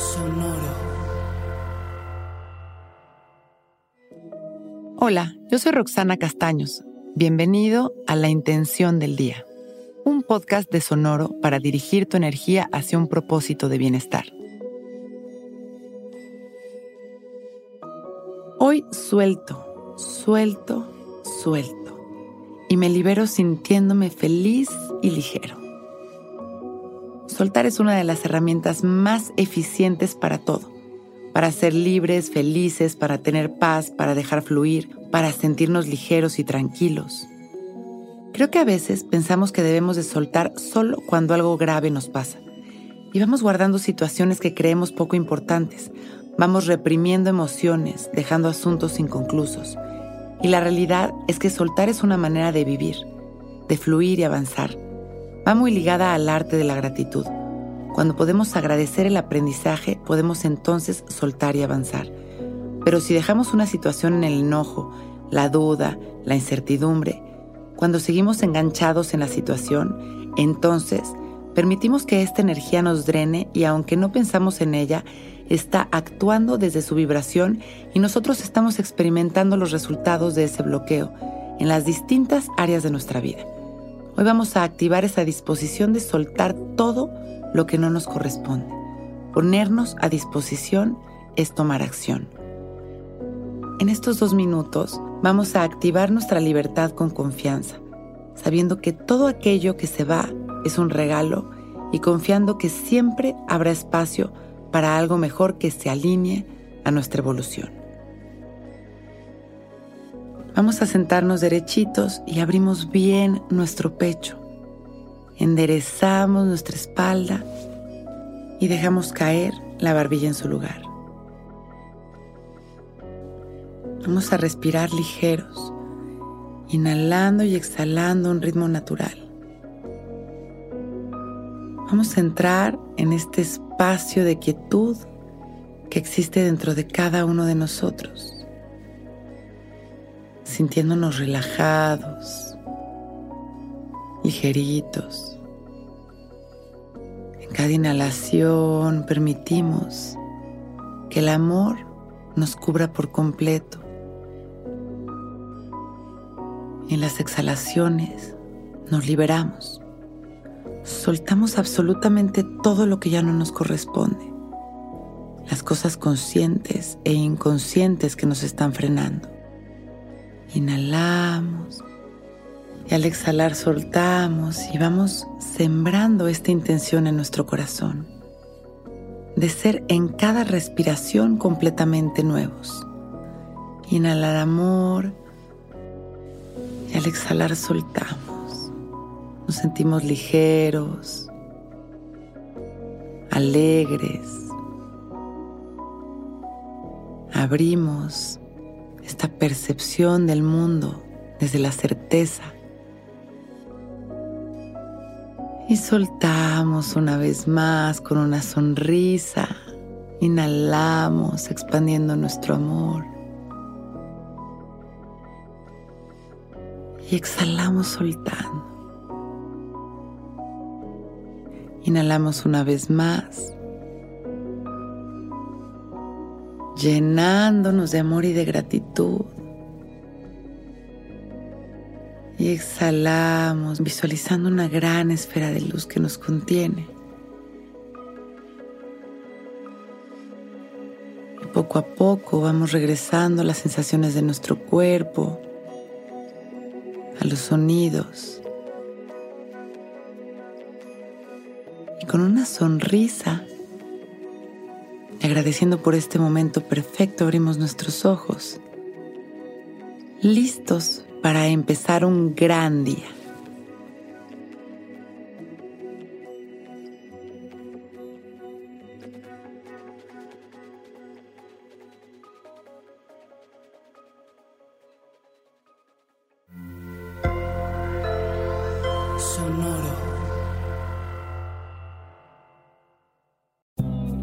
Sonoro. Hola, yo soy Roxana Castaños. Bienvenido a La Intención del Día, un podcast de Sonoro para dirigir tu energía hacia un propósito de bienestar. Hoy suelto, suelto, suelto y me libero sintiéndome feliz y ligero. Soltar es una de las herramientas más eficientes para todo, para ser libres, felices, para tener paz, para dejar fluir, para sentirnos ligeros y tranquilos. Creo que a veces pensamos que debemos de soltar solo cuando algo grave nos pasa. Y vamos guardando situaciones que creemos poco importantes. Vamos reprimiendo emociones, dejando asuntos inconclusos y la realidad es que soltar es una manera de vivir, de fluir y avanzar. Va muy ligada al arte de la gratitud. Cuando podemos agradecer el aprendizaje, podemos entonces soltar y avanzar. Pero si dejamos una situación en el enojo, la duda, la incertidumbre, cuando seguimos enganchados en la situación, entonces permitimos que esta energía nos drene y aunque no pensamos en ella, está actuando desde su vibración y nosotros estamos experimentando los resultados de ese bloqueo en las distintas áreas de nuestra vida. Hoy vamos a activar esa disposición de soltar todo lo que no nos corresponde. Ponernos a disposición es tomar acción. En estos dos minutos vamos a activar nuestra libertad con confianza, sabiendo que todo aquello que se va es un regalo y confiando que siempre habrá espacio para algo mejor que se alinee a nuestra evolución. Vamos a sentarnos derechitos y abrimos bien nuestro pecho. Enderezamos nuestra espalda y dejamos caer la barbilla en su lugar. Vamos a respirar ligeros, inhalando y exhalando un ritmo natural. Vamos a entrar en este espacio de quietud que existe dentro de cada uno de nosotros, sintiéndonos relajados, ligeritos. En cada inhalación permitimos que el amor nos cubra por completo. En las exhalaciones nos liberamos soltamos absolutamente todo lo que ya no nos corresponde, las cosas conscientes e inconscientes que nos están frenando. Inhalamos y al exhalar soltamos y vamos sembrando esta intención en nuestro corazón de ser en cada respiración completamente nuevos. Inhalar amor y al exhalar soltamos. Nos sentimos ligeros, alegres. Abrimos esta percepción del mundo desde la certeza. Y soltamos una vez más con una sonrisa. Inhalamos expandiendo nuestro amor. Y exhalamos soltando. Inhalamos una vez más, llenándonos de amor y de gratitud. Y exhalamos visualizando una gran esfera de luz que nos contiene. Y poco a poco vamos regresando a las sensaciones de nuestro cuerpo, a los sonidos. con una sonrisa, agradeciendo por este momento perfecto, abrimos nuestros ojos, listos para empezar un gran día.